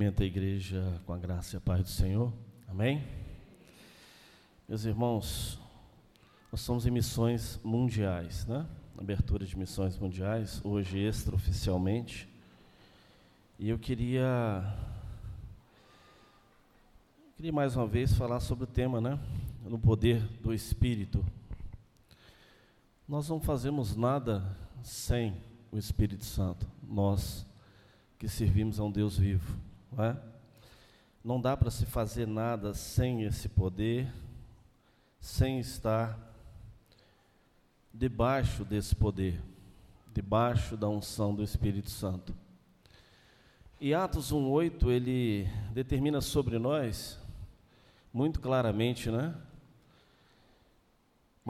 Cumprimento a igreja com a graça e a paz do Senhor. Amém? Meus irmãos, nós somos em missões mundiais, né? Abertura de missões mundiais, hoje extraoficialmente. E eu queria queria mais uma vez falar sobre o tema, né? No poder do Espírito. Nós não fazemos nada sem o Espírito Santo. Nós que servimos a um Deus vivo. Não, é? não dá para se fazer nada sem esse poder, sem estar debaixo desse poder, debaixo da unção do Espírito Santo. E Atos 1:8 ele determina sobre nós muito claramente, né?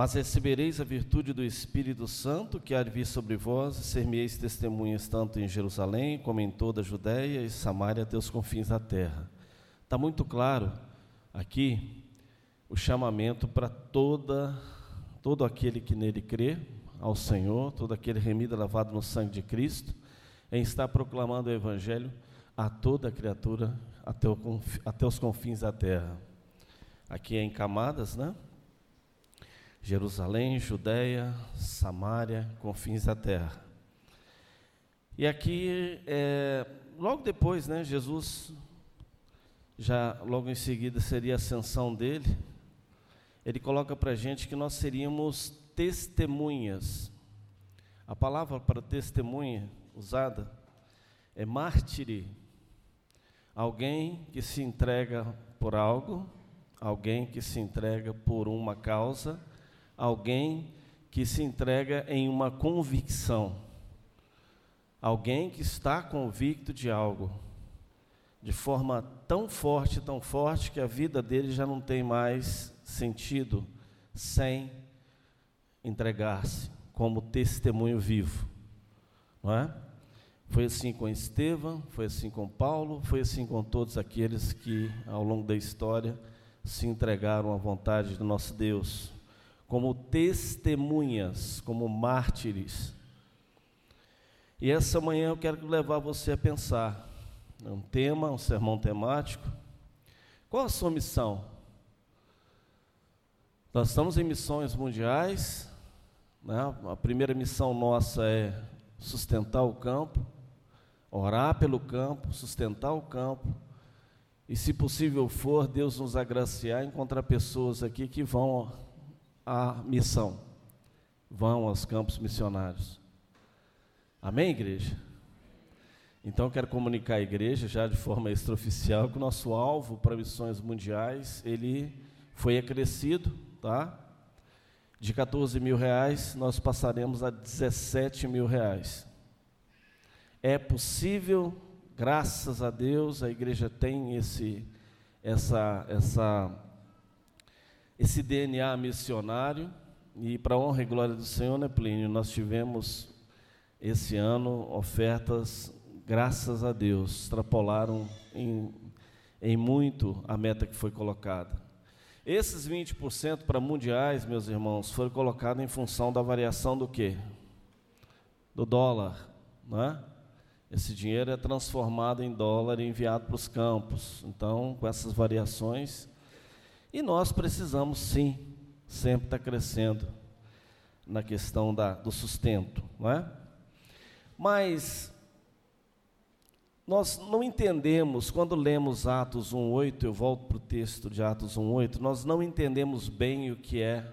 Mas recebereis a virtude do Espírito Santo que há de vir sobre vós, e ser-me-eis testemunhas tanto em Jerusalém como em toda a Judéia e Samaria até os confins da terra. Está muito claro aqui o chamamento para toda todo aquele que nele crê ao Senhor, todo aquele remido lavado no sangue de Cristo, em estar proclamando o Evangelho a toda criatura até, o, até os confins da terra. Aqui é em camadas, né? Jerusalém, Judéia, Samaria, confins da terra. E aqui, é, logo depois, né, Jesus, já logo em seguida seria a ascensão dele, ele coloca para a gente que nós seríamos testemunhas. A palavra para testemunha usada é mártire, alguém que se entrega por algo, alguém que se entrega por uma causa alguém que se entrega em uma convicção, alguém que está convicto de algo, de forma tão forte, tão forte, que a vida dele já não tem mais sentido sem entregar-se como testemunho vivo, não é? Foi assim com Estevão, foi assim com Paulo, foi assim com todos aqueles que, ao longo da história, se entregaram à vontade do nosso Deus como testemunhas, como mártires. E essa manhã eu quero levar você a pensar. É um tema, um sermão temático. Qual a sua missão? Nós estamos em missões mundiais. Né? A primeira missão nossa é sustentar o campo, orar pelo campo, sustentar o campo. E se possível for, Deus nos agraciar, encontrar pessoas aqui que vão a missão, vão aos campos missionários. Amém, igreja? Então quero comunicar à igreja já de forma extraoficial que o nosso alvo para missões mundiais ele foi acrescido, tá? De 14 mil reais nós passaremos a 17 mil reais. É possível, graças a Deus, a igreja tem esse, essa, essa esse DNA missionário. E para honra e glória do Senhor, né, Plínio? Nós tivemos esse ano ofertas, graças a Deus, extrapolaram em, em muito a meta que foi colocada. Esses 20% para mundiais, meus irmãos, foram colocados em função da variação do quê? Do dólar, né? Esse dinheiro é transformado em dólar e enviado para os campos. Então, com essas variações, e nós precisamos sim, sempre estar crescendo na questão da, do sustento, não é? Mas nós não entendemos, quando lemos Atos 1,8, eu volto para o texto de Atos 1,8, nós não entendemos bem o que é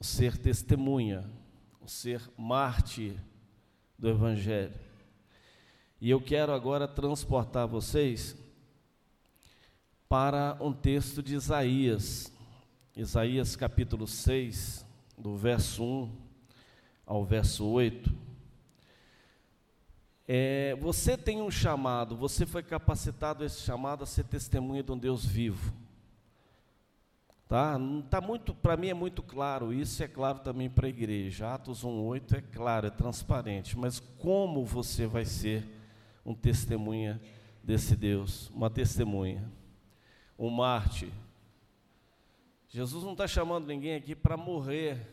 o ser testemunha, o ser mártir do Evangelho. E eu quero agora transportar vocês para um texto de Isaías, Isaías capítulo 6, do verso 1 ao verso 8. É, você tem um chamado, você foi capacitado a esse chamado a ser testemunha de um Deus vivo. Tá? Tá muito, para mim é muito claro, isso é claro também para a igreja. Atos 1:8 é claro, é transparente, mas como você vai ser um testemunha desse Deus, uma testemunha? Um Marte. Jesus não está chamando ninguém aqui para morrer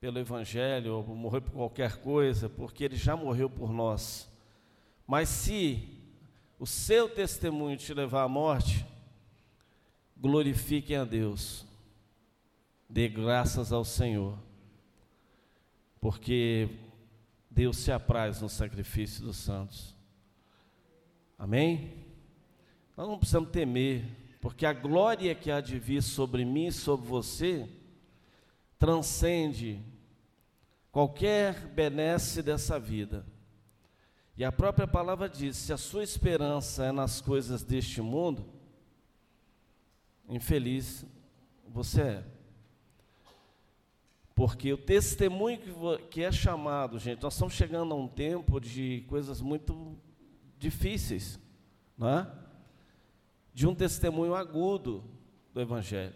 pelo Evangelho ou morrer por qualquer coisa, porque Ele já morreu por nós. Mas se o seu testemunho te levar à morte, glorifiquem a Deus, dê graças ao Senhor, porque Deus se apraz no sacrifício dos santos. Amém? Nós não precisamos temer, porque a glória que há de vir sobre mim e sobre você transcende qualquer benesse dessa vida. E a própria palavra diz: se a sua esperança é nas coisas deste mundo, infeliz você é. Porque o testemunho que é chamado, gente, nós estamos chegando a um tempo de coisas muito difíceis, não é? De um testemunho agudo do Evangelho.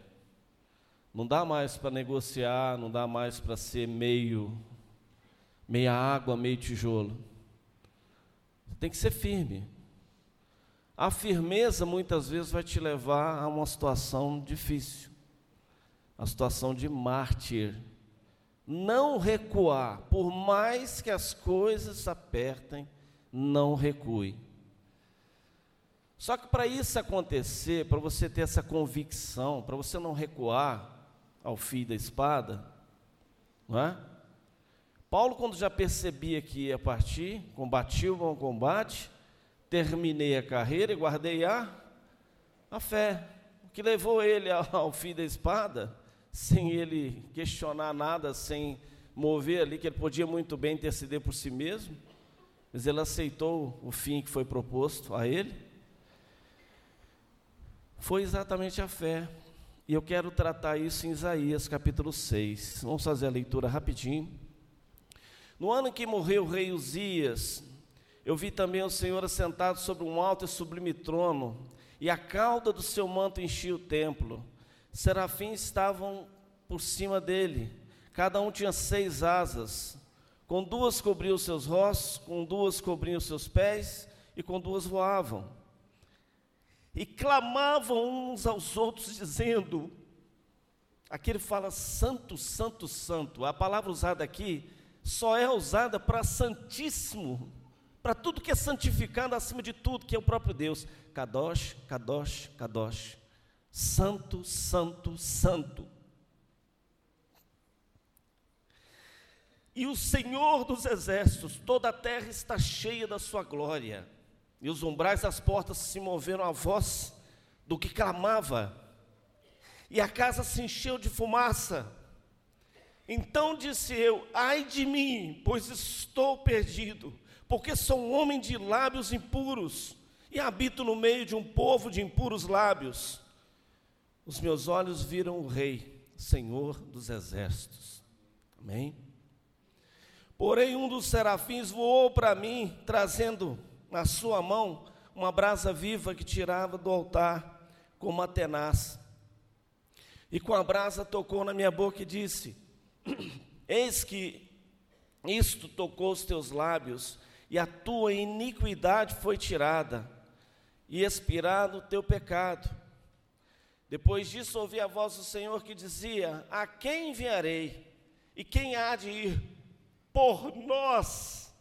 Não dá mais para negociar, não dá mais para ser meio, meia água, meio tijolo. Tem que ser firme. A firmeza muitas vezes vai te levar a uma situação difícil, a situação de mártir. Não recuar, por mais que as coisas apertem, não recue. Só que para isso acontecer, para você ter essa convicção, para você não recuar, ao fio da espada, não é? Paulo, quando já percebia que ia partir, combati o bom combate, terminei a carreira e guardei a, a fé. O que levou ele ao, fim da espada, sem ele questionar nada, sem mover ali, que ele podia muito bem interceder por si mesmo, mas ele aceitou o fim que foi proposto a ele. Foi exatamente a fé. E eu quero tratar isso em Isaías capítulo 6. Vamos fazer a leitura rapidinho. No ano em que morreu o rei Uzias, eu vi também o Senhor assentado sobre um alto e sublime trono, e a cauda do seu manto enchia o templo. Serafins estavam por cima dele, cada um tinha seis asas. Com duas cobriam os seus rostos, com duas cobriam os seus pés, e com duas voavam e clamavam uns aos outros, dizendo: aqui ele fala santo, santo, santo. A palavra usada aqui só é usada para santíssimo, para tudo que é santificado acima de tudo, que é o próprio Deus. Kadosh, Kadosh, Kadosh. Santo, santo, santo. E o Senhor dos exércitos, toda a terra está cheia da sua glória e os umbrais das portas se moveram à voz do que clamava, e a casa se encheu de fumaça. Então disse eu: Ai de mim, pois estou perdido, porque sou um homem de lábios impuros e habito no meio de um povo de impuros lábios. Os meus olhos viram o Rei, Senhor dos exércitos. Amém? Porém, um dos serafins voou para mim, trazendo na sua mão uma brasa viva que tirava do altar com uma tenaz. E com a brasa tocou na minha boca e disse: Eis que isto tocou os teus lábios, e a tua iniquidade foi tirada, e expirado o teu pecado. Depois disso ouvi a voz do Senhor que dizia: A quem enviarei? E quem há de ir por nós?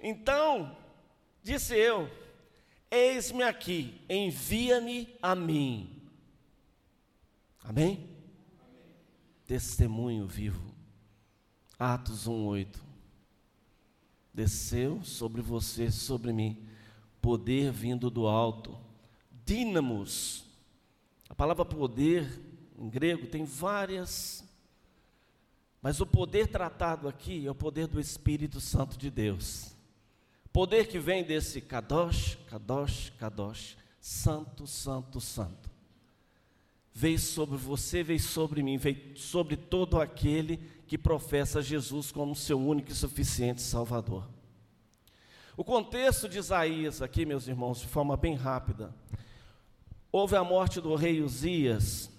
Então Disse eu: Eis-me aqui, envia-me a mim. Amém? Amém? Testemunho vivo. Atos 1:8. Desceu sobre você, sobre mim, poder vindo do alto. Dínamos. A palavra poder em grego tem várias mas o poder tratado aqui é o poder do Espírito Santo de Deus. Poder que vem desse Kadosh, Kadosh, Kadosh, Santo, Santo, Santo. Veio sobre você, veio sobre mim, veio sobre todo aquele que professa Jesus como seu único e suficiente Salvador. O contexto de Isaías, aqui, meus irmãos, de forma bem rápida. Houve a morte do rei Uzias.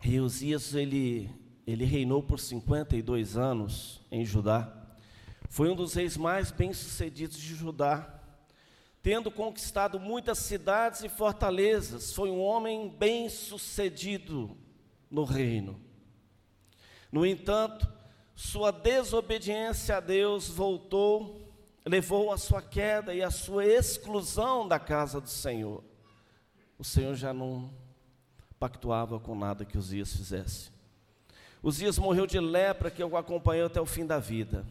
Rei Uzias, ele, ele reinou por 52 anos em Judá. Foi um dos reis mais bem-sucedidos de Judá, tendo conquistado muitas cidades e fortalezas. Foi um homem bem-sucedido no reino. No entanto, sua desobediência a Deus voltou levou a sua queda e a sua exclusão da casa do Senhor. O Senhor já não pactuava com nada que Uzias fizesse. Uzias morreu de lepra que o acompanhou até o fim da vida.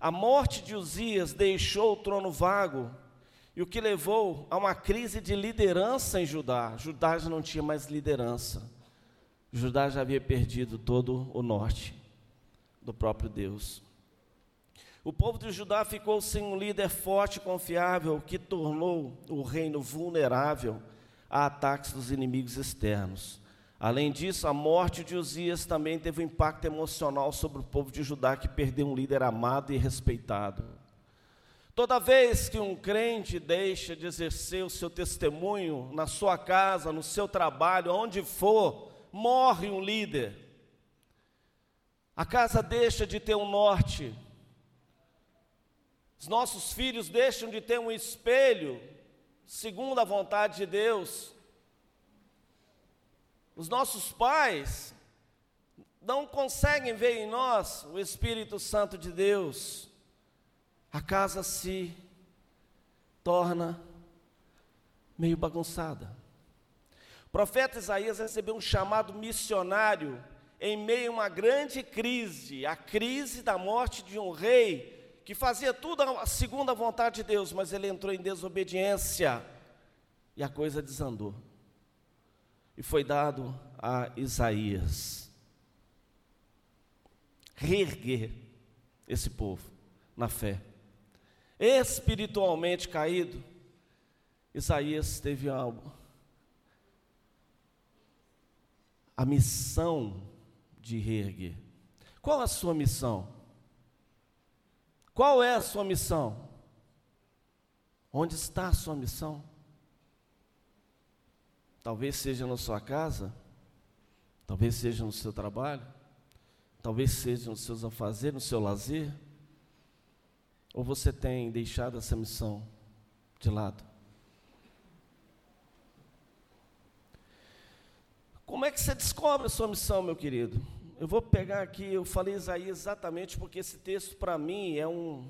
A morte de Uzias deixou o trono vago e o que levou a uma crise de liderança em Judá. Judá já não tinha mais liderança. Judá já havia perdido todo o norte do próprio Deus. O povo de Judá ficou sem um líder forte e confiável que tornou o reino vulnerável a ataques dos inimigos externos. Além disso, a morte de Uzias também teve um impacto emocional sobre o povo de Judá, que perdeu um líder amado e respeitado. Toda vez que um crente deixa de exercer o seu testemunho na sua casa, no seu trabalho, onde for, morre um líder. A casa deixa de ter um norte. Os nossos filhos deixam de ter um espelho, segundo a vontade de Deus. Os nossos pais não conseguem ver em nós o Espírito Santo de Deus. A casa se torna meio bagunçada. O profeta Isaías recebeu um chamado missionário em meio a uma grande crise, a crise da morte de um rei que fazia tudo segundo a vontade de Deus, mas ele entrou em desobediência e a coisa desandou e foi dado a Isaías reerguer esse povo na fé. Espiritualmente caído, Isaías teve algo. A missão de reerguer. Qual a sua missão? Qual é a sua missão? Onde está a sua missão? Talvez seja na sua casa, talvez seja no seu trabalho, talvez seja nos seus afazeres, no seu lazer. Ou você tem deixado essa missão de lado? Como é que você descobre a sua missão, meu querido? Eu vou pegar aqui, eu falei Isaías exatamente porque esse texto para mim é um,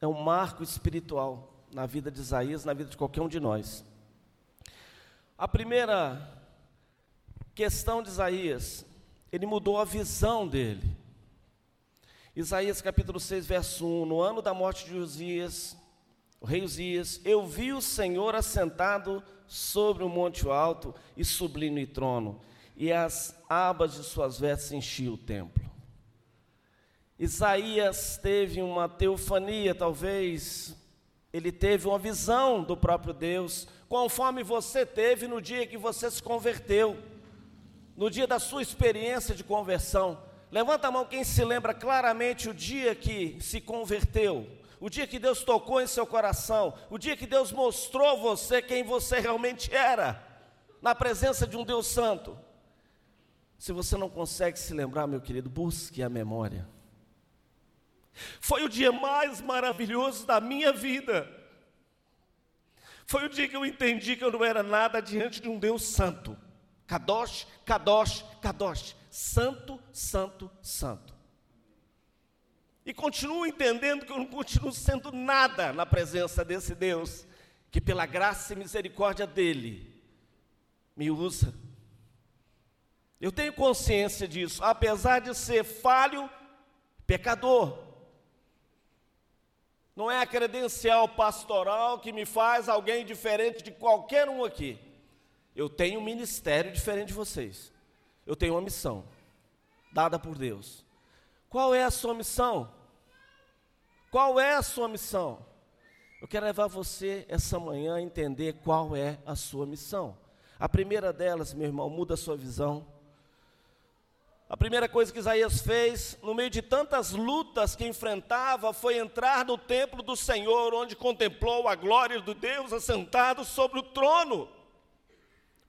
é um marco espiritual na vida de Isaías, na vida de qualquer um de nós. A primeira questão de Isaías, ele mudou a visão dele. Isaías capítulo 6, verso 1: No ano da morte de Uzias, o rei Uzias, eu vi o Senhor assentado sobre um monte alto e sublime trono, e as abas de suas vestes enchiam o templo. Isaías teve uma teofania, talvez ele teve uma visão do próprio Deus, conforme você teve no dia que você se converteu, no dia da sua experiência de conversão. Levanta a mão quem se lembra claramente o dia que se converteu, o dia que Deus tocou em seu coração, o dia que Deus mostrou você quem você realmente era, na presença de um Deus Santo. Se você não consegue se lembrar, meu querido, busque a memória. Foi o dia mais maravilhoso da minha vida. Foi o dia que eu entendi que eu não era nada diante de um Deus santo. Kadosh, Kadosh, Kadosh. Santo, santo, santo. E continuo entendendo que eu não continuo sendo nada na presença desse Deus, que pela graça e misericórdia dele me usa. Eu tenho consciência disso, apesar de ser falho, pecador, não é a credencial pastoral que me faz alguém diferente de qualquer um aqui. Eu tenho um ministério diferente de vocês. Eu tenho uma missão dada por Deus. Qual é a sua missão? Qual é a sua missão? Eu quero levar você essa manhã a entender qual é a sua missão. A primeira delas, meu irmão, muda a sua visão a primeira coisa que Isaías fez, no meio de tantas lutas que enfrentava, foi entrar no templo do Senhor, onde contemplou a glória do Deus assentado sobre o trono.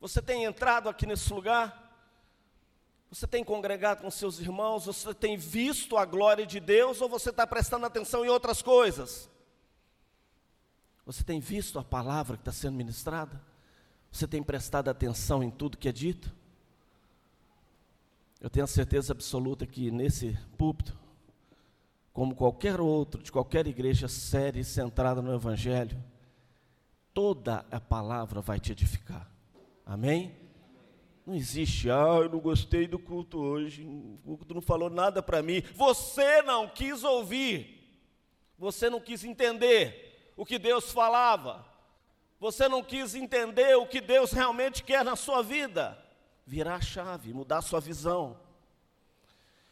Você tem entrado aqui nesse lugar? Você tem congregado com seus irmãos? Você tem visto a glória de Deus ou você está prestando atenção em outras coisas? Você tem visto a palavra que está sendo ministrada? Você tem prestado atenção em tudo que é dito? Eu tenho a certeza absoluta que nesse púlpito como qualquer outro, de qualquer igreja séria e centrada no Evangelho, toda a palavra vai te edificar. Amém? Não existe, ah, eu não gostei do culto hoje, o culto não falou nada para mim. Você não quis ouvir, você não quis entender o que Deus falava, você não quis entender o que Deus realmente quer na sua vida. Virar a chave, mudar a sua visão.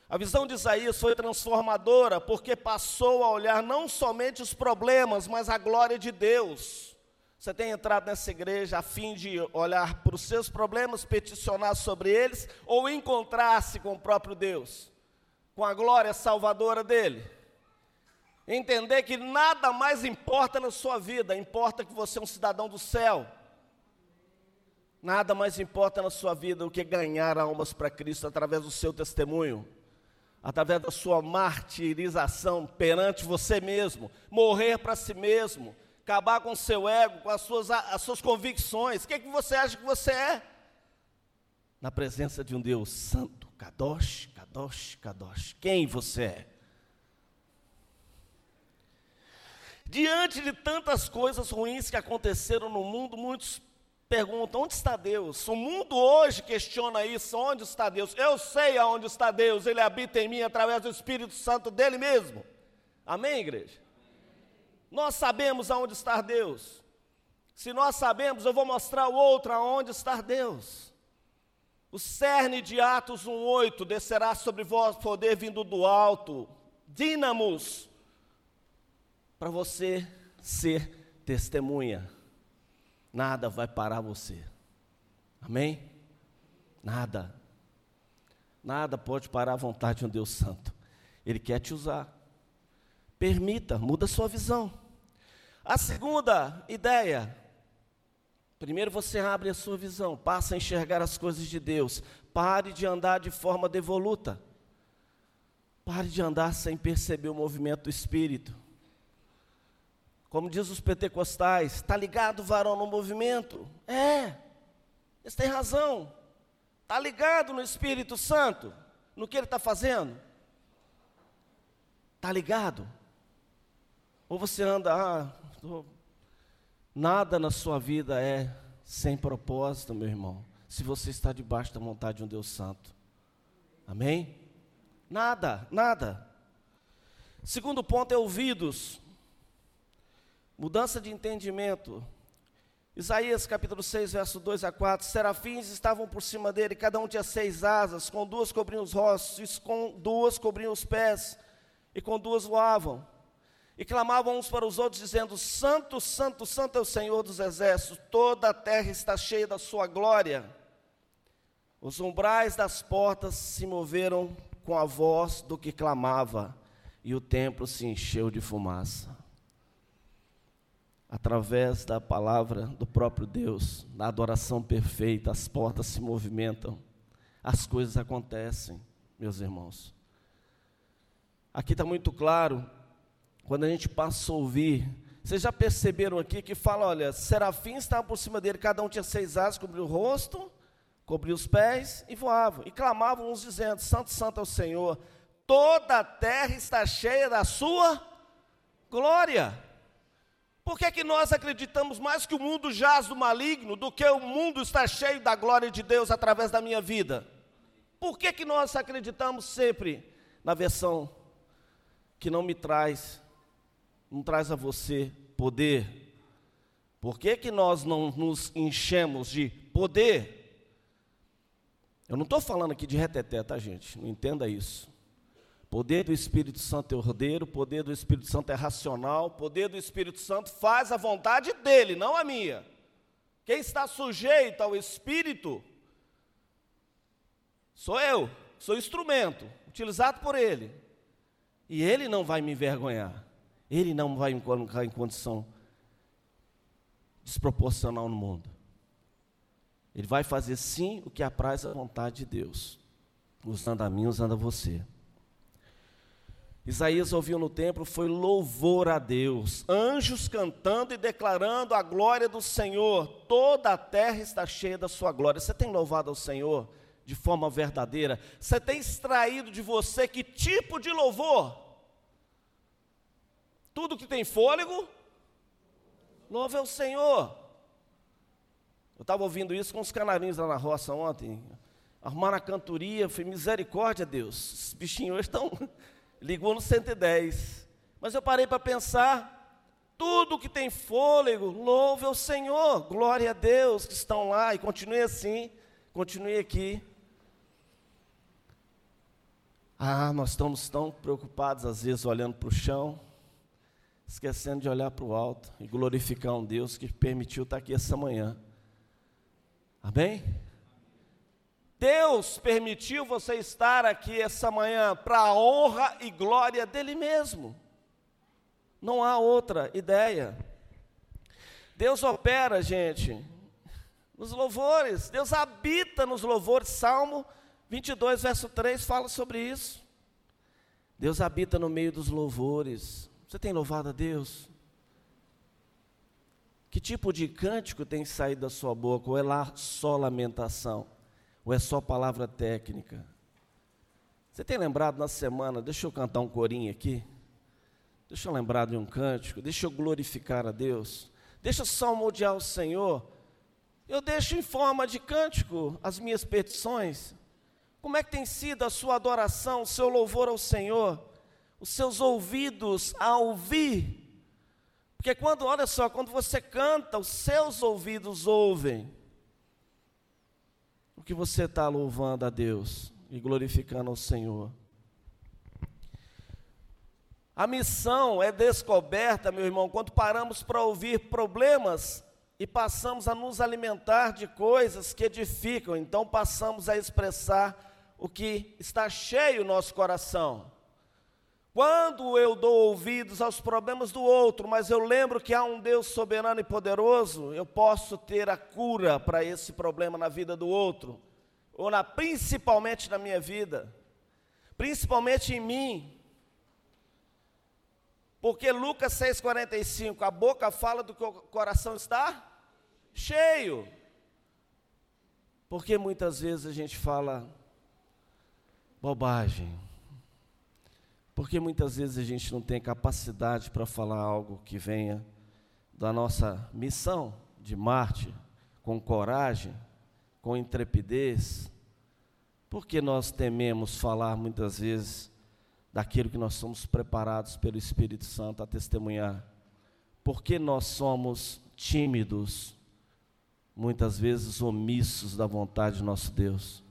A visão de Isaías foi transformadora porque passou a olhar não somente os problemas, mas a glória de Deus. Você tem entrado nessa igreja a fim de olhar para os seus problemas, peticionar sobre eles, ou encontrar-se com o próprio Deus, com a glória salvadora dele. Entender que nada mais importa na sua vida, importa que você é um cidadão do céu. Nada mais importa na sua vida do que ganhar almas para Cristo através do seu testemunho através da sua martirização perante você mesmo, morrer para si mesmo, acabar com o seu ego, com as suas, as suas convicções. O que, é que você acha que você é? Na presença de um Deus santo, Kadosh, Kadosh, Kadosh. Quem você é? Diante de tantas coisas ruins que aconteceram no mundo, muitos pergunta: onde está Deus? O mundo hoje questiona isso: onde está Deus? Eu sei aonde está Deus, Ele habita em mim através do Espírito Santo dele mesmo. Amém, igreja? Nós sabemos aonde está Deus. Se nós sabemos, eu vou mostrar o outro aonde está Deus. O cerne de Atos 1,8 descerá sobre vós poder vindo do alto, dínamos, para você ser testemunha nada vai parar você. Amém? Nada. Nada pode parar a vontade de um Deus Santo. Ele quer te usar. Permita, muda sua visão. A segunda ideia. Primeiro você abre a sua visão, passa a enxergar as coisas de Deus. Pare de andar de forma devoluta. Pare de andar sem perceber o movimento do Espírito. Como diz os pentecostais, está ligado varão no movimento? É, eles têm razão. Está ligado no Espírito Santo, no que ele está fazendo? Está ligado? Ou você anda, ah, tô... nada na sua vida é sem propósito, meu irmão, se você está debaixo da vontade de um Deus Santo. Amém? Nada, nada. Segundo ponto é ouvidos. Mudança de entendimento. Isaías capítulo 6, verso 2 a 4. Serafins estavam por cima dele, cada um tinha seis asas, com duas cobriam os rostos, com duas cobriam os pés, e com duas voavam. E clamavam uns para os outros, dizendo: Santo, Santo, Santo é o Senhor dos exércitos, toda a terra está cheia da sua glória. Os umbrais das portas se moveram com a voz do que clamava, e o templo se encheu de fumaça através da palavra do próprio Deus, na adoração perfeita, as portas se movimentam, as coisas acontecem, meus irmãos. Aqui está muito claro, quando a gente passa a ouvir, vocês já perceberam aqui que fala, olha, serafins estavam por cima dele, cada um tinha seis asas, cobriu o rosto, cobriu os pés e voavam, e clamavam uns dizendo, santo, santo é o Senhor, toda a terra está cheia da sua glória. Por que, é que nós acreditamos mais que o mundo jaz do maligno do que o mundo está cheio da glória de Deus através da minha vida? Por que, que nós acreditamos sempre na versão que não me traz, não traz a você poder? Por que, que nós não nos enchemos de poder? Eu não estou falando aqui de reteté, tá, gente? Não entenda isso. Poder do Espírito Santo é ordeiro, poder do Espírito Santo é racional, poder do Espírito Santo faz a vontade dele, não a minha. Quem está sujeito ao Espírito sou eu, sou instrumento, utilizado por ele. E ele não vai me envergonhar, ele não vai me colocar em condição desproporcional no mundo. Ele vai fazer sim o que apraz a vontade de Deus, usando a mim, usando a você. Isaías ouviu no templo foi louvor a Deus, anjos cantando e declarando a glória do Senhor. Toda a terra está cheia da sua glória. Você tem louvado ao Senhor de forma verdadeira? Você tem extraído de você que tipo de louvor? Tudo que tem fôlego, louve ao Senhor. Eu estava ouvindo isso com os canarinhos lá na roça ontem. Arrumaram a cantoria, foi misericórdia, Deus. Os bichinhos hoje estão. Ligou no 110. Mas eu parei para pensar, tudo que tem fôlego, louve ao Senhor, glória a Deus que estão lá e continue assim, continue aqui. Ah, nós estamos tão preocupados às vezes olhando para o chão, esquecendo de olhar para o alto e glorificar um Deus que permitiu estar aqui essa manhã. Amém? Deus permitiu você estar aqui essa manhã para a honra e glória dele mesmo. Não há outra ideia. Deus opera, gente, nos louvores. Deus habita nos louvores. Salmo 22, verso 3 fala sobre isso. Deus habita no meio dos louvores. Você tem louvado a Deus? Que tipo de cântico tem saído da sua boca? Ou é lá só lamentação? Ou é só palavra técnica? Você tem lembrado na semana, deixa eu cantar um corinho aqui? Deixa eu lembrar de um cântico, deixa eu glorificar a Deus, deixa eu salmodiar o Senhor. Eu deixo em forma de cântico as minhas petições. Como é que tem sido a sua adoração, o seu louvor ao Senhor? Os seus ouvidos a ouvir porque quando, olha só, quando você canta, os seus ouvidos ouvem o que você está louvando a Deus e glorificando ao Senhor. A missão é descoberta, meu irmão, quando paramos para ouvir problemas e passamos a nos alimentar de coisas que edificam, então passamos a expressar o que está cheio no nosso coração. Quando eu dou ouvidos aos problemas do outro, mas eu lembro que há um Deus soberano e poderoso, eu posso ter a cura para esse problema na vida do outro, ou na, principalmente na minha vida, principalmente em mim. Porque Lucas 6,45, a boca fala do que o coração está cheio. Porque muitas vezes a gente fala bobagem porque muitas vezes a gente não tem capacidade para falar algo que venha da nossa missão de Marte, com coragem, com intrepidez. Porque nós tememos falar muitas vezes daquilo que nós somos preparados pelo Espírito Santo a testemunhar? Porque nós somos tímidos, muitas vezes omissos da vontade de nosso Deus?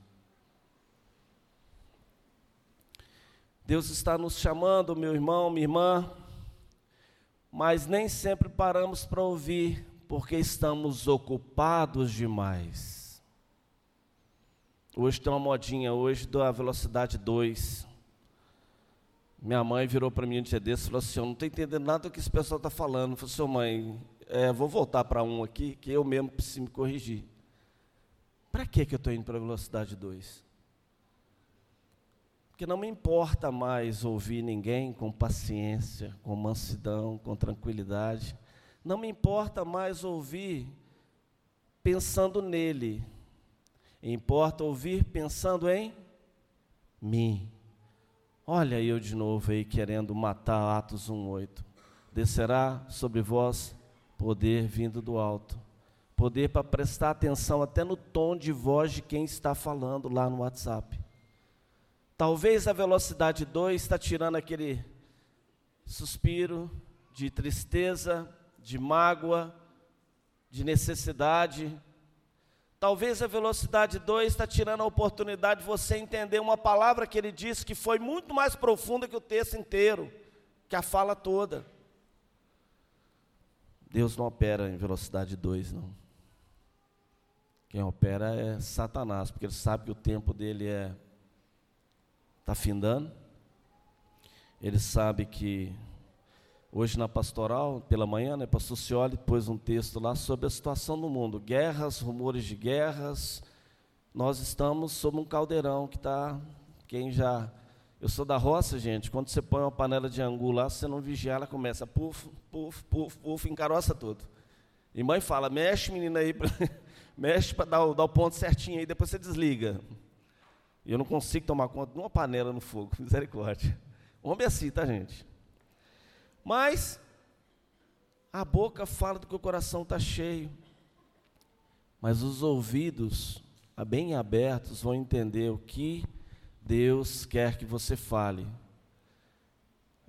Deus está nos chamando, meu irmão, minha irmã, mas nem sempre paramos para ouvir, porque estamos ocupados demais. Hoje tem uma modinha hoje da velocidade 2. Minha mãe virou para mim um dia desse e falou assim: Eu não estou entendendo nada do que esse pessoal está falando. Eu falei assim: mãe, é, vou voltar para um aqui, que eu mesmo preciso me corrigir. Para que eu estou indo para a velocidade 2? Que não me importa mais ouvir ninguém com paciência, com mansidão, com tranquilidade. Não me importa mais ouvir pensando nele. Importa ouvir pensando em mim. Olha eu de novo aí querendo matar Atos 1:8. Descerá sobre vós poder vindo do alto. Poder para prestar atenção até no tom de voz de quem está falando lá no WhatsApp. Talvez a velocidade 2 está tirando aquele suspiro de tristeza, de mágoa, de necessidade. Talvez a velocidade 2 está tirando a oportunidade de você entender uma palavra que ele disse que foi muito mais profunda que o texto inteiro, que a fala toda. Deus não opera em velocidade 2, não. Quem opera é Satanás, porque ele sabe que o tempo dele é está findando. Ele sabe que hoje na pastoral, pela manhã, né, pastor Cioli pôs um texto lá sobre a situação do mundo, guerras, rumores de guerras. Nós estamos sob um caldeirão que está, quem já eu sou da roça, gente. Quando você põe uma panela de angu lá, você não vigia, ela começa puf, puf, puf, puf, encaroça tudo. E mãe fala: mexe, menina aí, mexe para dar, dar, o ponto certinho aí, depois você desliga. Eu não consigo tomar conta de uma panela no fogo, misericórdia. Homem é assim, tá, gente? Mas a boca fala do que o coração está cheio. Mas os ouvidos, bem abertos, vão entender o que Deus quer que você fale.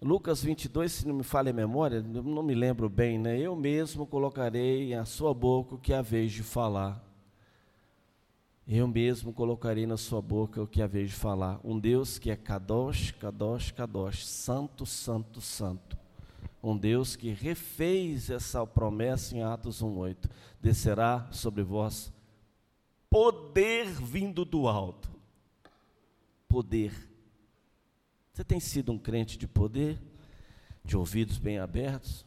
Lucas 22, se não me falha a memória, não me lembro bem, né? Eu mesmo colocarei a sua boca o que é vez de falar. Eu mesmo colocarei na sua boca o que vez de falar. Um Deus que é Kadosh, Kadosh, Kadosh, Santo, Santo, Santo. Um Deus que refez essa promessa em Atos 1,8. Descerá sobre vós poder vindo do alto. Poder você tem sido um crente de poder, de ouvidos bem abertos?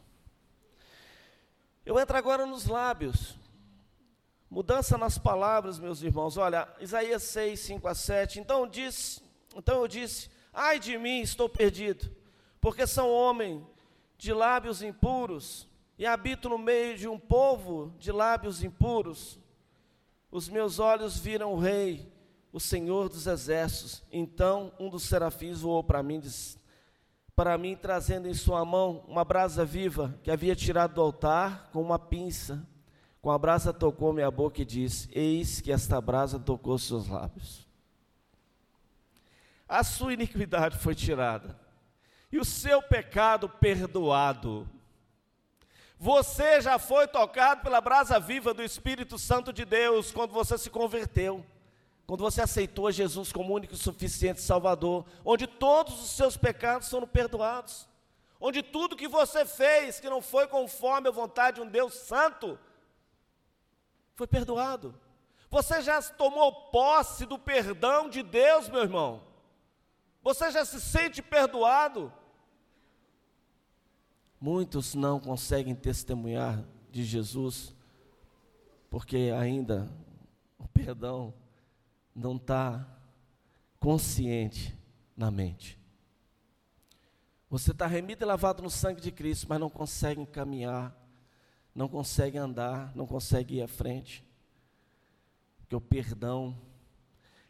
Eu entro agora nos lábios. Mudança nas palavras, meus irmãos. Olha, Isaías 6, 5 a 7. Então, disse, então eu disse: Ai de mim, estou perdido, porque sou homem de lábios impuros e habito no meio de um povo de lábios impuros. Os meus olhos viram o Rei, o Senhor dos Exércitos. Então um dos serafins voou para mim, disse, para mim, trazendo em sua mão uma brasa viva que havia tirado do altar com uma pinça. Com a brasa tocou minha boca e disse: Eis que esta brasa tocou seus lábios. A sua iniquidade foi tirada e o seu pecado perdoado. Você já foi tocado pela brasa viva do Espírito Santo de Deus quando você se converteu quando você aceitou Jesus como único e suficiente Salvador, onde todos os seus pecados foram perdoados, onde tudo que você fez que não foi conforme a vontade de um Deus santo, foi perdoado. Você já tomou posse do perdão de Deus, meu irmão? Você já se sente perdoado? Muitos não conseguem testemunhar de Jesus, porque ainda o perdão não está consciente na mente. Você está remido e lavado no sangue de Cristo, mas não consegue caminhar, não consegue andar, não consegue ir à frente. Porque o perdão.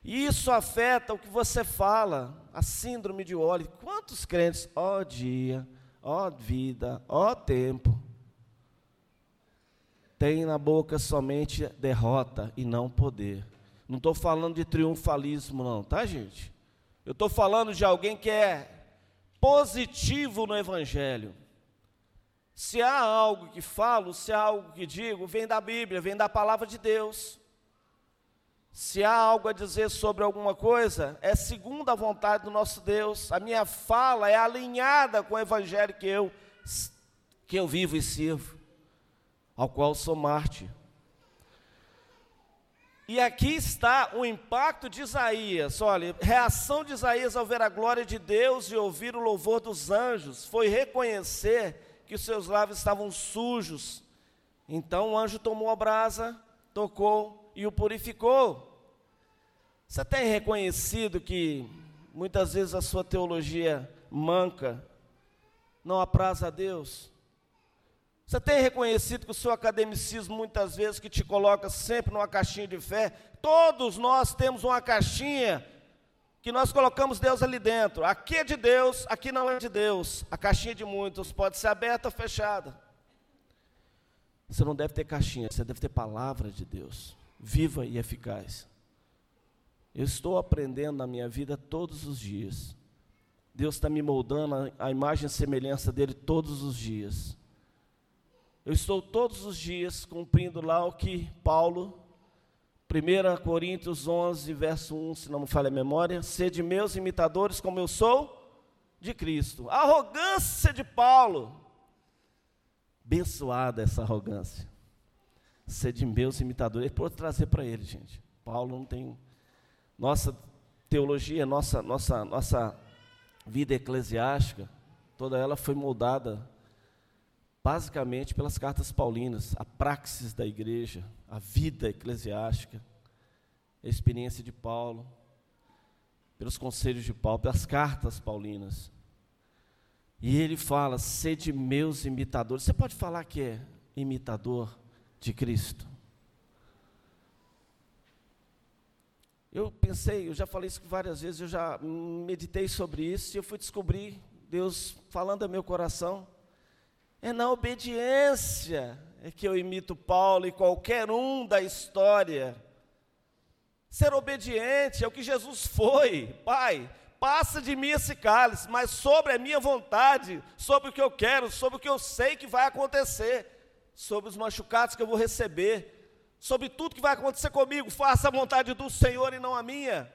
E isso afeta o que você fala, a síndrome de óleo. Quantos crentes, ó dia, ó vida, ó tempo, tem na boca somente derrota e não poder. Não estou falando de triunfalismo, não, tá, gente? Eu estou falando de alguém que é positivo no Evangelho. Se há algo que falo, se há algo que digo, vem da Bíblia, vem da palavra de Deus. Se há algo a dizer sobre alguma coisa, é segundo a vontade do nosso Deus. A minha fala é alinhada com o Evangelho que eu, que eu vivo e sirvo, ao qual sou mártir. E aqui está o impacto de Isaías. Olha, reação de Isaías ao ver a glória de Deus e ouvir o louvor dos anjos foi reconhecer que os seus lábios estavam sujos. Então o anjo tomou a brasa, tocou e o purificou. Você tem reconhecido que muitas vezes a sua teologia manca, não apraz a Deus? Você tem reconhecido que o seu academicismo, muitas vezes, que te coloca sempre numa caixinha de fé, todos nós temos uma caixinha que nós colocamos Deus ali dentro. Aqui é de Deus, aqui não é de Deus. A caixinha de muitos pode ser aberta ou fechada. Você não deve ter caixinha, você deve ter palavra de Deus, viva e eficaz. Eu estou aprendendo na minha vida todos os dias. Deus está me moldando a imagem e semelhança dele todos os dias. Eu estou todos os dias cumprindo lá o que Paulo, 1 Coríntios 11, verso 1, se não me falha a memória, sede meus imitadores como eu sou de Cristo. A arrogância de Paulo, abençoada essa arrogância. Sede meus imitadores, ele pode trazer para ele, gente. Paulo não tem nossa teologia, nossa nossa nossa vida eclesiástica, toda ela foi moldada basicamente pelas cartas paulinas, a praxis da igreja, a vida eclesiástica, a experiência de Paulo, pelos conselhos de Paulo, pelas cartas paulinas. E ele fala: sede meus imitadores. Você pode falar que é imitador de Cristo? Eu pensei, eu já falei isso várias vezes, eu já meditei sobre isso e eu fui descobrir Deus falando ao meu coração É na obediência é que eu imito Paulo e qualquer um da história. Ser obediente é o que Jesus foi. Pai, passa de mim esse cálice, mas sobre a minha vontade, sobre o que eu quero, sobre o que eu sei que vai acontecer, sobre os machucados que eu vou receber, sobre tudo que vai acontecer comigo, faça a vontade do Senhor e não a minha.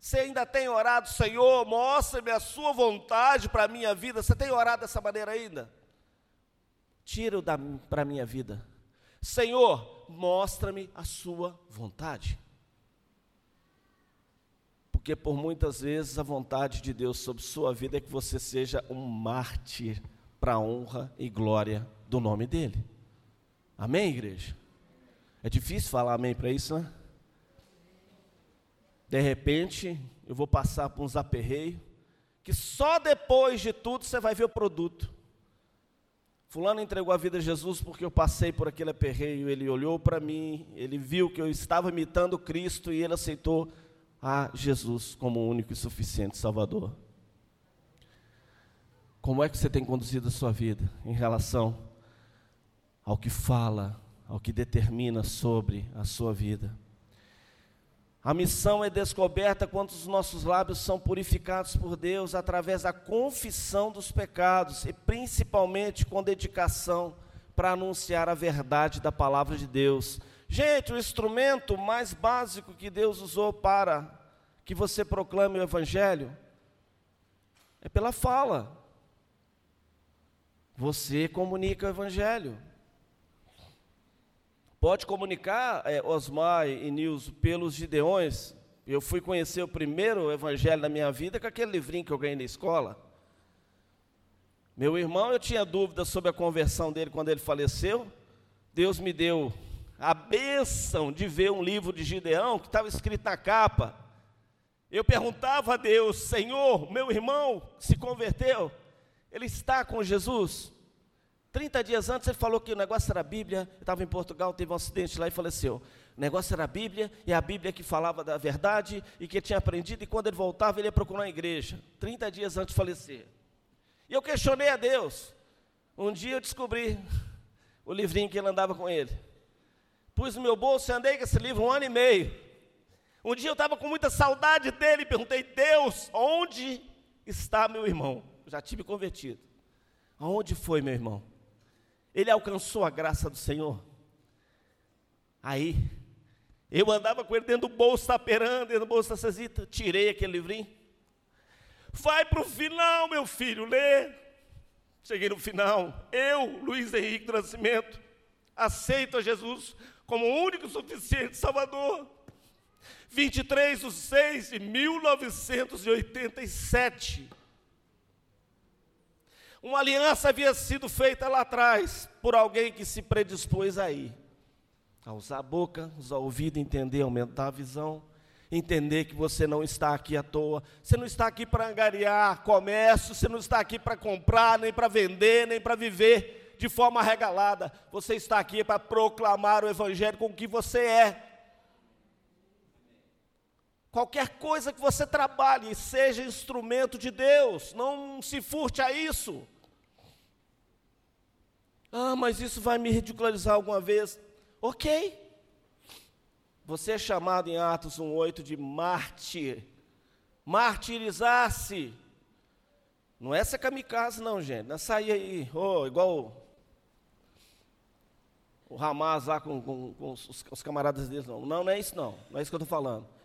Você ainda tem orado, Senhor, mostra-me a sua vontade para a minha vida. Você tem orado dessa maneira ainda? Tira-o para a minha vida. Senhor, mostra-me a sua vontade. Porque por muitas vezes a vontade de Deus sobre sua vida é que você seja um mártir para a honra e glória do nome dEle. Amém, igreja? É difícil falar amém para isso, né? De repente, eu vou passar por uns aperreios, que só depois de tudo você vai ver o produto. Fulano entregou a vida a Jesus porque eu passei por aquele aperreio, ele olhou para mim, ele viu que eu estava imitando Cristo e ele aceitou a Jesus como o único e suficiente Salvador. Como é que você tem conduzido a sua vida em relação ao que fala, ao que determina sobre a sua vida? A missão é descoberta quando os nossos lábios são purificados por Deus através da confissão dos pecados e principalmente com dedicação para anunciar a verdade da palavra de Deus. Gente, o instrumento mais básico que Deus usou para que você proclame o evangelho é pela fala. Você comunica o evangelho. Pode comunicar, é, Osmar e Nilson, pelos Gideões. Eu fui conhecer o primeiro evangelho da minha vida com aquele livrinho que eu ganhei na escola. Meu irmão, eu tinha dúvida sobre a conversão dele quando ele faleceu. Deus me deu a bênção de ver um livro de Gideão que estava escrito na capa. Eu perguntava a Deus, Senhor, meu irmão se converteu, ele está com Jesus? 30 dias antes ele falou que o negócio era a Bíblia, estava em Portugal, teve um acidente lá e faleceu. O negócio era a Bíblia, e a Bíblia que falava da verdade e que tinha aprendido, e quando ele voltava, ele ia procurar uma igreja. 30 dias antes de falecer. E eu questionei a Deus. Um dia eu descobri o livrinho que ele andava com ele. Pus no meu bolso e andei com esse livro um ano e meio. Um dia eu estava com muita saudade dele e perguntei, Deus, onde está meu irmão? Eu já tive convertido. Aonde foi meu irmão? Ele alcançou a graça do Senhor. Aí, eu andava com ele dentro do bolso taperando, dentro do bolso da tirei aquele livrinho. Vai para o final, meu filho, lê. Cheguei no final. Eu, Luiz Henrique do Nascimento, aceito a Jesus como o único suficiente Salvador. 23 de 6 de 1987. Uma aliança havia sido feita lá atrás por alguém que se predispôs aí a usar a boca, usar o ouvido, entender, aumentar a visão, entender que você não está aqui à toa, você não está aqui para angariar comércio, você não está aqui para comprar, nem para vender, nem para viver de forma regalada, você está aqui para proclamar o Evangelho com o que você é. Qualquer coisa que você trabalhe, seja instrumento de Deus, não se furte a isso. Ah, mas isso vai me ridicularizar alguma vez. Ok. Você é chamado em Atos 1,8 de mártir. Martirizar-se. Não é essa kamikaze, não, gente. Não é sair aí, oh, igual o Hamas lá com, com, com os, os, camaradas deles, não. Não, não é isso, não. Não é isso que eu estou falando.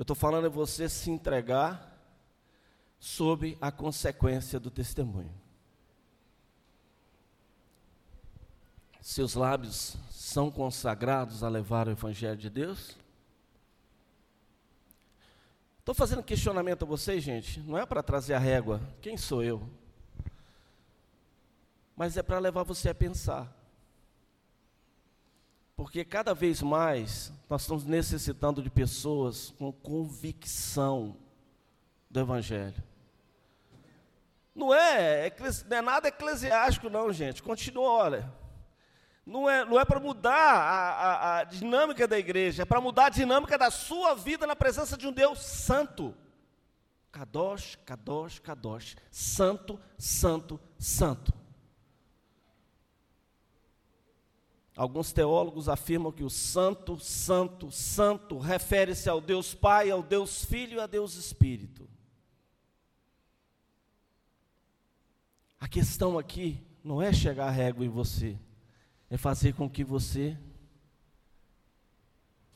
Eu estou falando é você se entregar sob a consequência do testemunho. Seus lábios são consagrados a levar o Evangelho de Deus? Estou fazendo questionamento a vocês, gente, não é para trazer a régua, quem sou eu? Mas é para levar você a pensar. Porque cada vez mais nós estamos necessitando de pessoas com convicção do Evangelho. Não é, não é nada eclesiástico, não, gente. Continua, olha. Não é, não é para mudar a, a, a dinâmica da igreja, é para mudar a dinâmica da sua vida na presença de um Deus santo. Kadosh, Kadosh, Kadosh. Santo, santo, santo. Alguns teólogos afirmam que o Santo, Santo, Santo refere-se ao Deus Pai, ao Deus Filho e a Deus Espírito. A questão aqui não é chegar a régua em você, é fazer com que você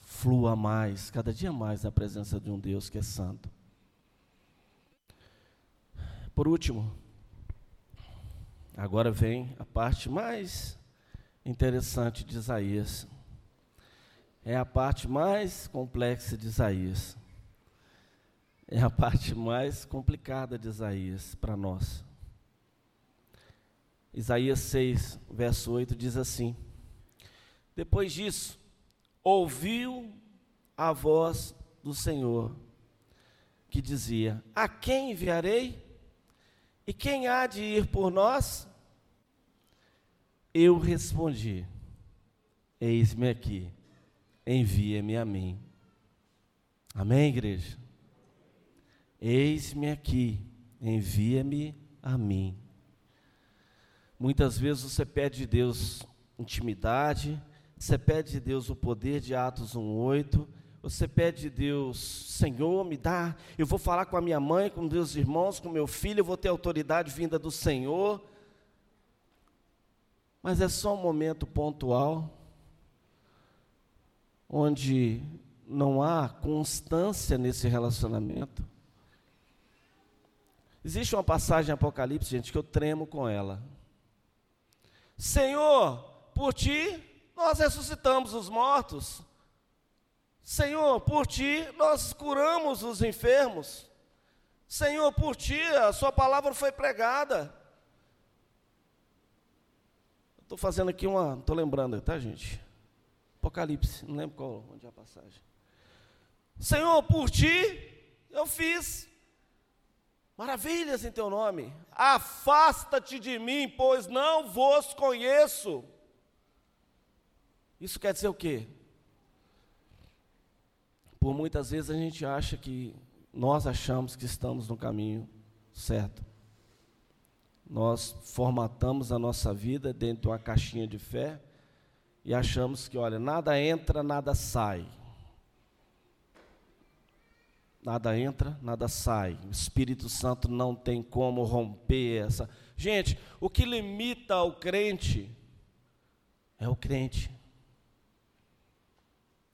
flua mais, cada dia mais na presença de um Deus que é santo. Por último, agora vem a parte mais interessante de Isaías. É a parte mais complexa de Isaías. É a parte mais complicada de Isaías para nós. Isaías 6, verso 8 diz assim: Depois disso, ouviu a voz do Senhor, que dizia: A quem enviarei? E quem há de ir por nós? Eu respondi: Eis-me aqui, envia-me a mim. Amém, igreja? Eis-me aqui, envia-me a mim. Muitas vezes você pede de Deus intimidade, você pede de Deus o poder de Atos 1:8, você pede de Deus, Senhor, me dá, eu vou falar com a minha mãe, com meus irmãos, com meu filho, eu vou ter autoridade vinda do Senhor. Mas é só um momento pontual, onde não há constância nesse relacionamento. Existe uma passagem em Apocalipse, gente, que eu tremo com ela. Senhor, por ti nós ressuscitamos os mortos. Senhor, por ti nós curamos os enfermos. Senhor, por ti a sua palavra foi pregada. Estou fazendo aqui uma, estou lembrando, tá gente? Apocalipse, não lembro qual, onde é a passagem. Senhor, por ti eu fiz maravilhas em teu nome. Afasta-te de mim, pois não vos conheço. Isso quer dizer o quê? Por muitas vezes a gente acha que nós achamos que estamos no caminho certo. Nós formatamos a nossa vida dentro de uma caixinha de fé e achamos que, olha, nada entra, nada sai. Nada entra, nada sai. O Espírito Santo não tem como romper essa. Gente, o que limita o crente é o crente.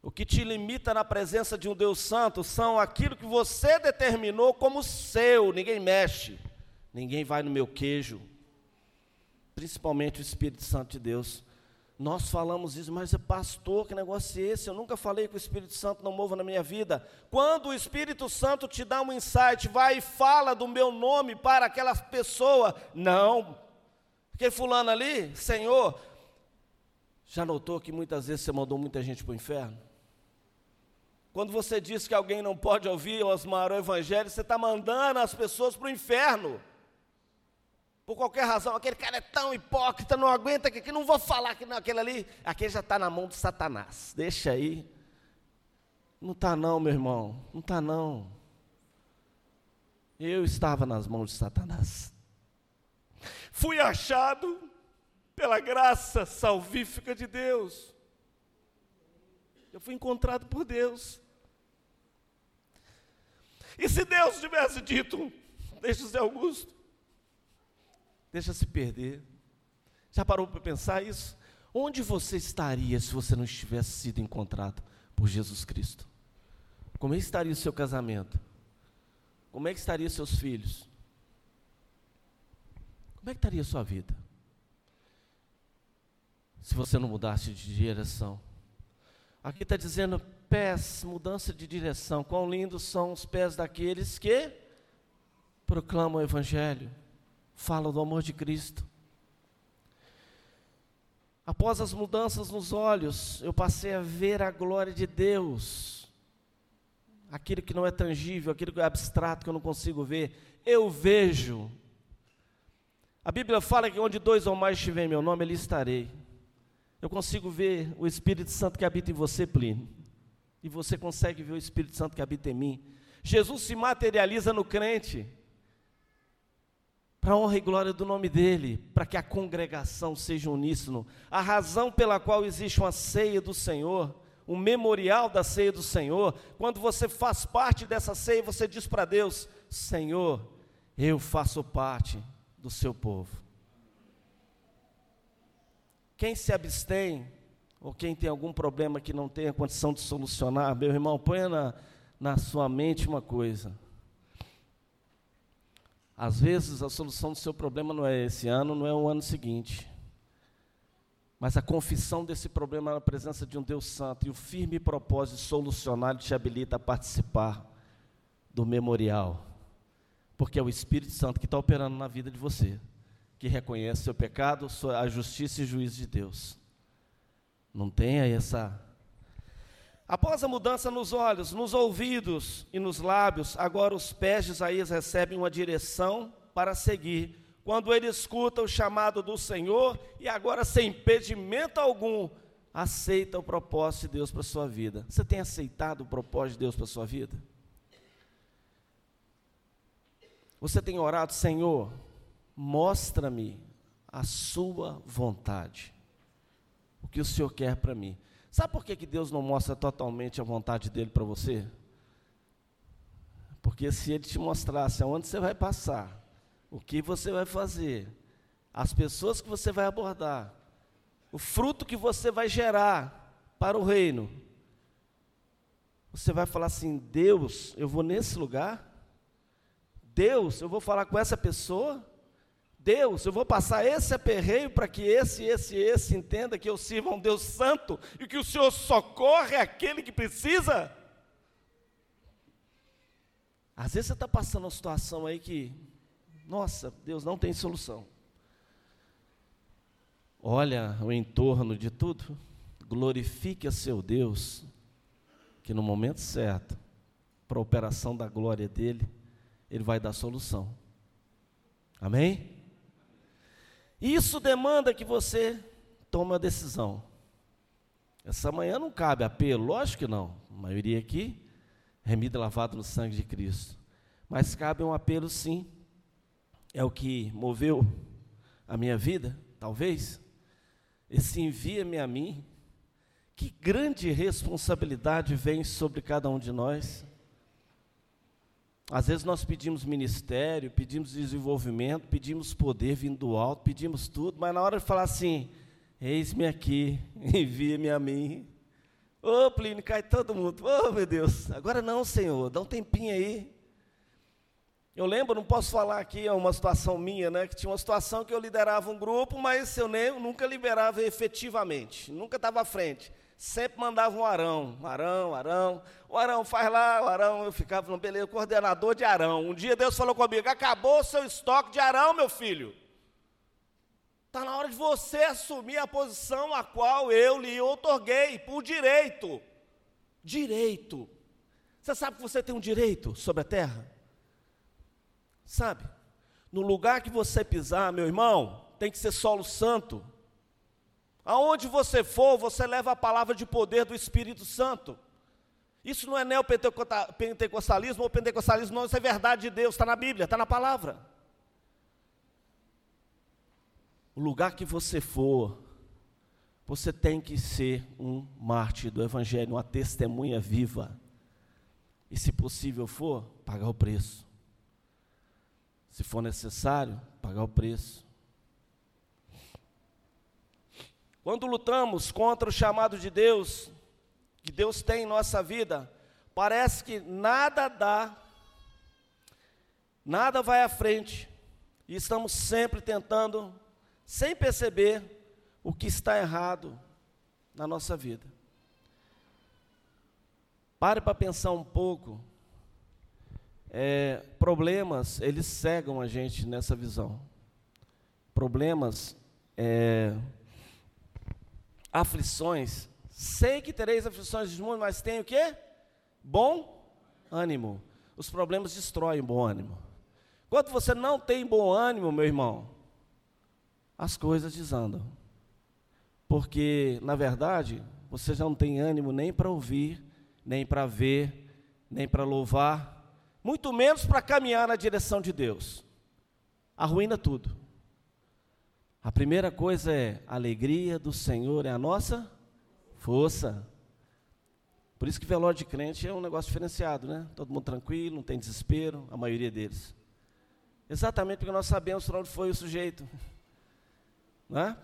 O que te limita na presença de um Deus Santo são aquilo que você determinou como seu, ninguém mexe, ninguém vai no meu queijo, principalmente o Espírito Santo de Deus. Nós falamos isso, mas pastor, que negócio é esse? Eu nunca falei que o Espírito Santo não mova na minha vida. Quando o Espírito Santo te dá um insight, vai e fala do meu nome para aquela pessoa. Não. Porque fulano ali, Senhor, já notou que muitas vezes você mandou muita gente para o inferno? Quando você diz que alguém não pode ouvir Osmar o Evangelho, você está mandando as pessoas para o inferno por qualquer razão, aquele cara é tão hipócrita, não aguenta que, não vou falar que aquele ali, aquele já está na mão de Satanás. Deixa aí. Não está não, meu irmão, não está não. Eu estava nas mãos de Satanás. Fui achado pela graça salvífica de Deus. Eu fui encontrado por Deus. E se Deus tivesse dito, deixa o Zé Augusto, deixa se perder. Já parou para pensar isso? Onde você estaria se você não tivesse sido encontrado por Jesus Cristo? Como é estaria o seu casamento? Como é que estaria seus filhos? Como é que estaria a sua vida? Se você não mudasse de direção. Aqui está dizendo pés, mudança de direção. Quão lindos são os pés daqueles que proclamam o Evangelho fala do amor de Cristo. Após as mudanças nos olhos, eu passei a ver a glória de Deus. Aquilo que não é tangível, aquilo que é abstrato, que eu não consigo ver, eu vejo. A Bíblia fala que onde dois ou mais estiverem meu nome, ali estarei. Eu consigo ver o Espírito Santo que habita em você, Plínio. E você consegue ver o Espírito Santo que habita em mim. Jesus se materializa no crente. Para a honra e glória do nome dele, para que a congregação seja uníssono. A razão pela qual existe uma ceia do Senhor, um memorial da ceia do Senhor, quando você faz parte dessa ceia, você diz para Deus: Senhor, eu faço parte do seu povo. Quem se abstém, ou quem tem algum problema que não tenha condição de solucionar, meu irmão, ponha na, na sua mente uma coisa. Às vezes a solução do seu problema não é esse ano, não é o ano seguinte. Mas a confissão desse problema na presença de um Deus Santo e o firme propósito de solucionar te habilita a participar do memorial. Porque é o Espírito Santo que está operando na vida de você, que reconhece seu pecado, a justiça e juízo de Deus. Não tenha essa. Após a mudança nos olhos, nos ouvidos e nos lábios, agora os pés de Isaías recebem uma direção para seguir. Quando ele escuta o chamado do Senhor e agora, sem impedimento algum, aceita o propósito de Deus para a sua vida. Você tem aceitado o propósito de Deus para a sua vida? Você tem orado, Senhor, mostra-me a sua vontade o que o Senhor quer para mim. Sabe por que, que Deus não mostra totalmente a vontade dele para você? Porque se ele te mostrasse aonde você vai passar, o que você vai fazer, as pessoas que você vai abordar, o fruto que você vai gerar para o reino, você vai falar assim: Deus, eu vou nesse lugar? Deus, eu vou falar com essa pessoa? Deus, eu vou passar esse aperreio para que esse, esse, esse entenda que eu sirvo a um Deus santo e que o Senhor socorre aquele que precisa. Às vezes você está passando uma situação aí que, nossa, Deus não tem solução. Olha o entorno de tudo, glorifique a seu Deus, que no momento certo, para a operação da glória dele, ele vai dar solução. Amém? Isso demanda que você tome uma decisão. Essa manhã não cabe apelo, lógico que não. A maioria aqui, remida lavado no sangue de Cristo. Mas cabe um apelo sim. É o que moveu a minha vida, talvez. Esse envia-me a mim. Que grande responsabilidade vem sobre cada um de nós. Às vezes nós pedimos ministério, pedimos desenvolvimento, pedimos poder vindo do alto, pedimos tudo, mas na hora de falar assim, eis-me aqui, envia-me a mim. Ô oh, Plínio, cai todo mundo. Ô oh, meu Deus, agora não, Senhor, dá um tempinho aí. Eu lembro, não posso falar aqui, é uma situação minha, né? Que tinha uma situação que eu liderava um grupo, mas eu nem, nunca liberava efetivamente, nunca estava à frente sempre mandava um Arão, Arão, Arão, o Arão faz lá, o Arão, eu ficava no beleza, coordenador de Arão. Um dia Deus falou comigo: acabou o seu estoque de Arão, meu filho. Está na hora de você assumir a posição a qual eu lhe otorguei, por direito. Direito. Você sabe que você tem um direito sobre a terra? Sabe? No lugar que você pisar, meu irmão, tem que ser solo santo. Aonde você for, você leva a palavra de poder do Espírito Santo. Isso não é neopentecostalismo ou pentecostalismo, não, isso é verdade de Deus, está na Bíblia, está na palavra. O lugar que você for, você tem que ser um mártir do Evangelho, uma testemunha viva. E se possível for, pagar o preço. Se for necessário, pagar o preço. Quando lutamos contra o chamado de Deus, que Deus tem em nossa vida, parece que nada dá, nada vai à frente, e estamos sempre tentando, sem perceber, o que está errado na nossa vida. Pare para pensar um pouco. É, problemas, eles cegam a gente nessa visão. Problemas, é, aflições, sei que tereis aflições de mundo, mas tenho o quê? Bom ânimo. Os problemas destroem bom ânimo. Quando você não tem bom ânimo, meu irmão, as coisas desandam. Porque, na verdade, você já não tem ânimo nem para ouvir, nem para ver, nem para louvar, muito menos para caminhar na direção de Deus. arruína tudo. A primeira coisa é: a alegria do Senhor é a nossa força. Por isso que velório de crente é um negócio diferenciado, né? Todo mundo tranquilo, não tem desespero, a maioria deles. Exatamente porque nós sabemos para onde foi o sujeito. Né?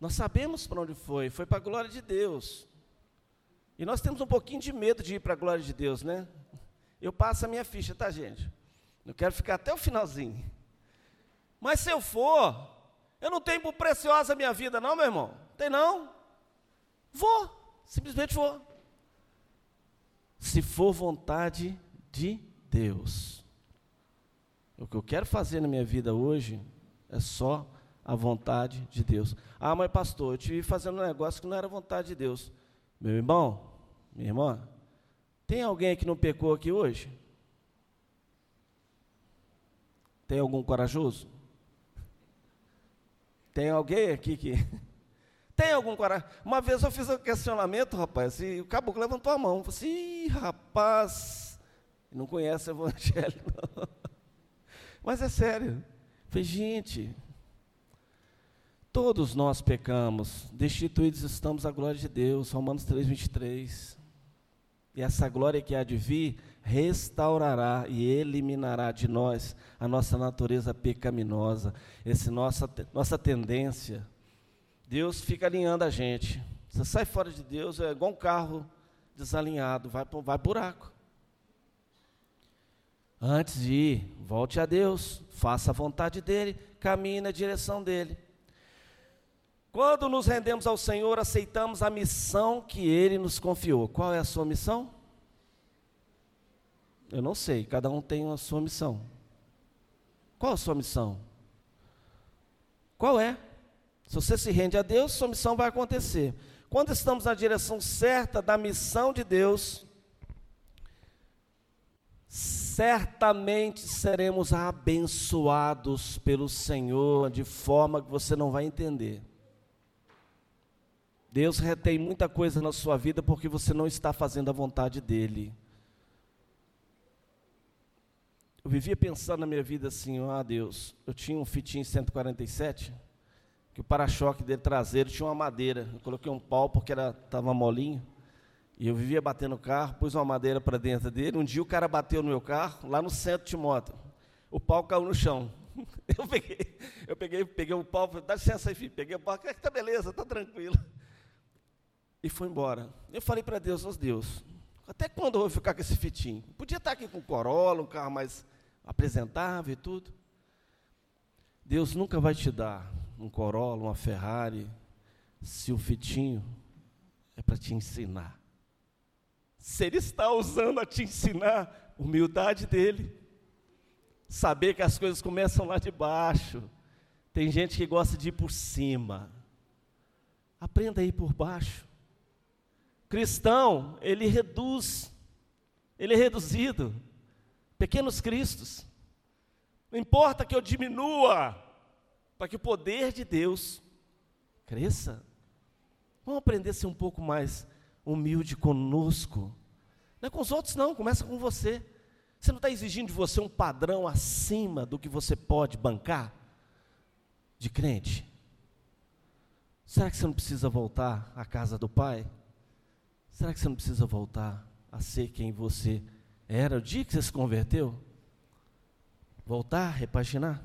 Nós sabemos para onde foi, foi para a glória de Deus. E nós temos um pouquinho de medo de ir para a glória de Deus, né? Eu passo a minha ficha, tá, gente? Eu quero ficar até o finalzinho. Mas se eu for, eu não tenho por preciosa a minha vida, não, meu irmão? Tem não? Vou, simplesmente vou. Se for vontade de Deus. O que eu quero fazer na minha vida hoje é só a vontade de Deus. Ah, mas pastor, eu tive fazendo um negócio que não era vontade de Deus. Meu irmão, minha irmã, tem alguém que não pecou aqui hoje? Tem algum corajoso? Tem alguém aqui que. Tem algum coragem? Uma vez eu fiz um questionamento, rapaz, e o caboclo levantou a mão. Falei assim, rapaz, não conhece o evangelho, não. Mas é sério. Falei, gente, todos nós pecamos, destituídos estamos à glória de Deus, Romanos 3, 23. E essa glória que há de vir restaurará e eliminará de nós a nossa natureza pecaminosa, essa nossa, nossa tendência. Deus fica alinhando a gente. Você sai fora de Deus, é igual um carro desalinhado, vai, vai buraco. Antes de ir, volte a Deus, faça a vontade dEle, caminhe na direção dEle. Quando nos rendemos ao Senhor, aceitamos a missão que Ele nos confiou. Qual é a sua missão? Eu não sei, cada um tem a sua missão. Qual a sua missão? Qual é? Se você se rende a Deus, sua missão vai acontecer. Quando estamos na direção certa da missão de Deus, certamente seremos abençoados pelo Senhor de forma que você não vai entender. Deus retém muita coisa na sua vida porque você não está fazendo a vontade dEle. Eu vivia pensando na minha vida assim, ah Deus, eu tinha um fitinho 147, que o para-choque dele traseiro tinha uma madeira. Eu coloquei um pau porque estava molinho. E eu vivia batendo o carro, pus uma madeira para dentro dele. Um dia o cara bateu no meu carro, lá no centro de moto. O pau caiu no chão. Eu peguei, eu peguei, peguei o pau, dá licença aí, filho. Peguei o pau, tá beleza, tá tranquilo e foi embora. Eu falei para Deus, oh Deus, até quando eu vou ficar com esse fitinho? Podia estar aqui com Corolla, um carro mais apresentável e tudo. Deus nunca vai te dar um Corolla, uma Ferrari, se o fitinho é para te ensinar. Se ele está usando a te ensinar, humildade dele. Saber que as coisas começam lá de baixo. Tem gente que gosta de ir por cima. Aprenda a ir por baixo cristão, ele reduz, ele é reduzido, pequenos cristos. Não importa que eu diminua, para que o poder de Deus cresça. Vamos aprender a ser um pouco mais humilde conosco. Não é com os outros, não, começa com você. Você não está exigindo de você um padrão acima do que você pode bancar de crente? Será que você não precisa voltar à casa do Pai? Será que você não precisa voltar a ser quem você era o dia que você se converteu? Voltar, repaginar?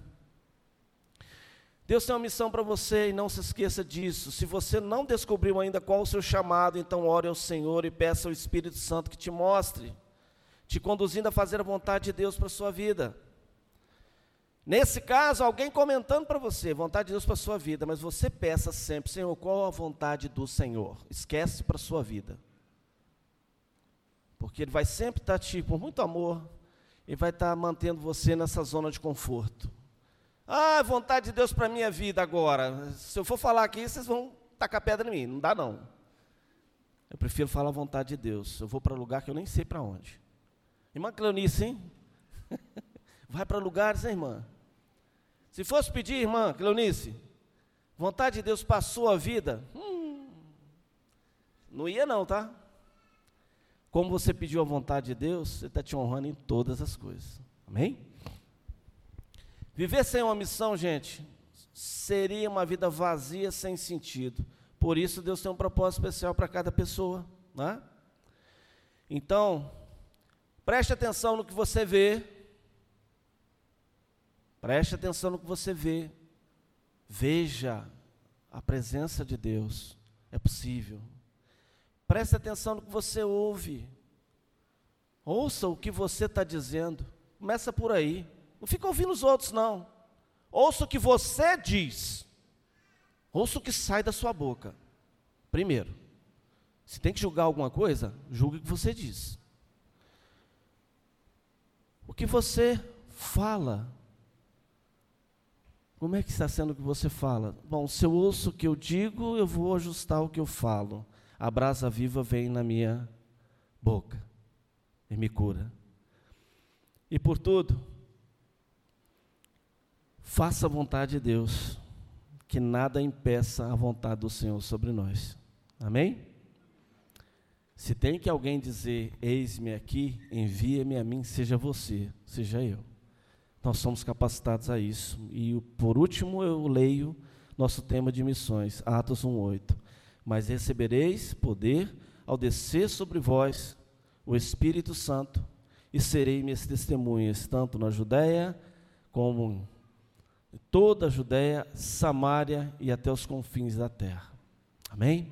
Deus tem uma missão para você e não se esqueça disso. Se você não descobriu ainda qual o seu chamado, então ore ao Senhor e peça ao Espírito Santo que te mostre, te conduzindo a fazer a vontade de Deus para a sua vida. Nesse caso, alguém comentando para você, vontade de Deus para a sua vida, mas você peça sempre, Senhor, qual a vontade do Senhor? Esquece para a sua vida. Porque Ele vai sempre estar te, por muito amor, e vai estar mantendo você nessa zona de conforto. Ah, vontade de Deus para a minha vida agora. Se eu for falar aqui, vocês vão tacar pedra em mim. Não dá não. Eu prefiro falar a vontade de Deus. Eu vou para lugar que eu nem sei para onde. Irmã Cleonice, hein? Vai para lugares, hein, irmã? Se fosse pedir, irmã Cleonice, vontade de Deus para a sua vida, hum, não ia não, tá? Como você pediu a vontade de Deus, você está te honrando em todas as coisas. Amém? Viver sem uma missão, gente, seria uma vida vazia, sem sentido. Por isso, Deus tem um propósito especial para cada pessoa. Né? Então, preste atenção no que você vê. Preste atenção no que você vê. Veja a presença de Deus. É possível. Preste atenção no que você ouve. Ouça o que você está dizendo. Começa por aí. Não fica ouvindo os outros, não. Ouça o que você diz. Ouça o que sai da sua boca. Primeiro. Se tem que julgar alguma coisa, julgue o que você diz. O que você fala. Como é que está sendo o que você fala? Bom, se eu ouço o que eu digo, eu vou ajustar o que eu falo. A brasa viva vem na minha boca e me cura. E por tudo, faça a vontade de Deus, que nada impeça a vontade do Senhor sobre nós. Amém? Se tem que alguém dizer, eis-me aqui, envia-me a mim, seja você, seja eu. Nós somos capacitados a isso. E por último eu leio nosso tema de missões, Atos 1:8. Mas recebereis poder ao descer sobre vós o Espírito Santo, e serei minhas testemunhas, tanto na Judéia como em toda a Judéia, Samária e até os confins da terra. Amém?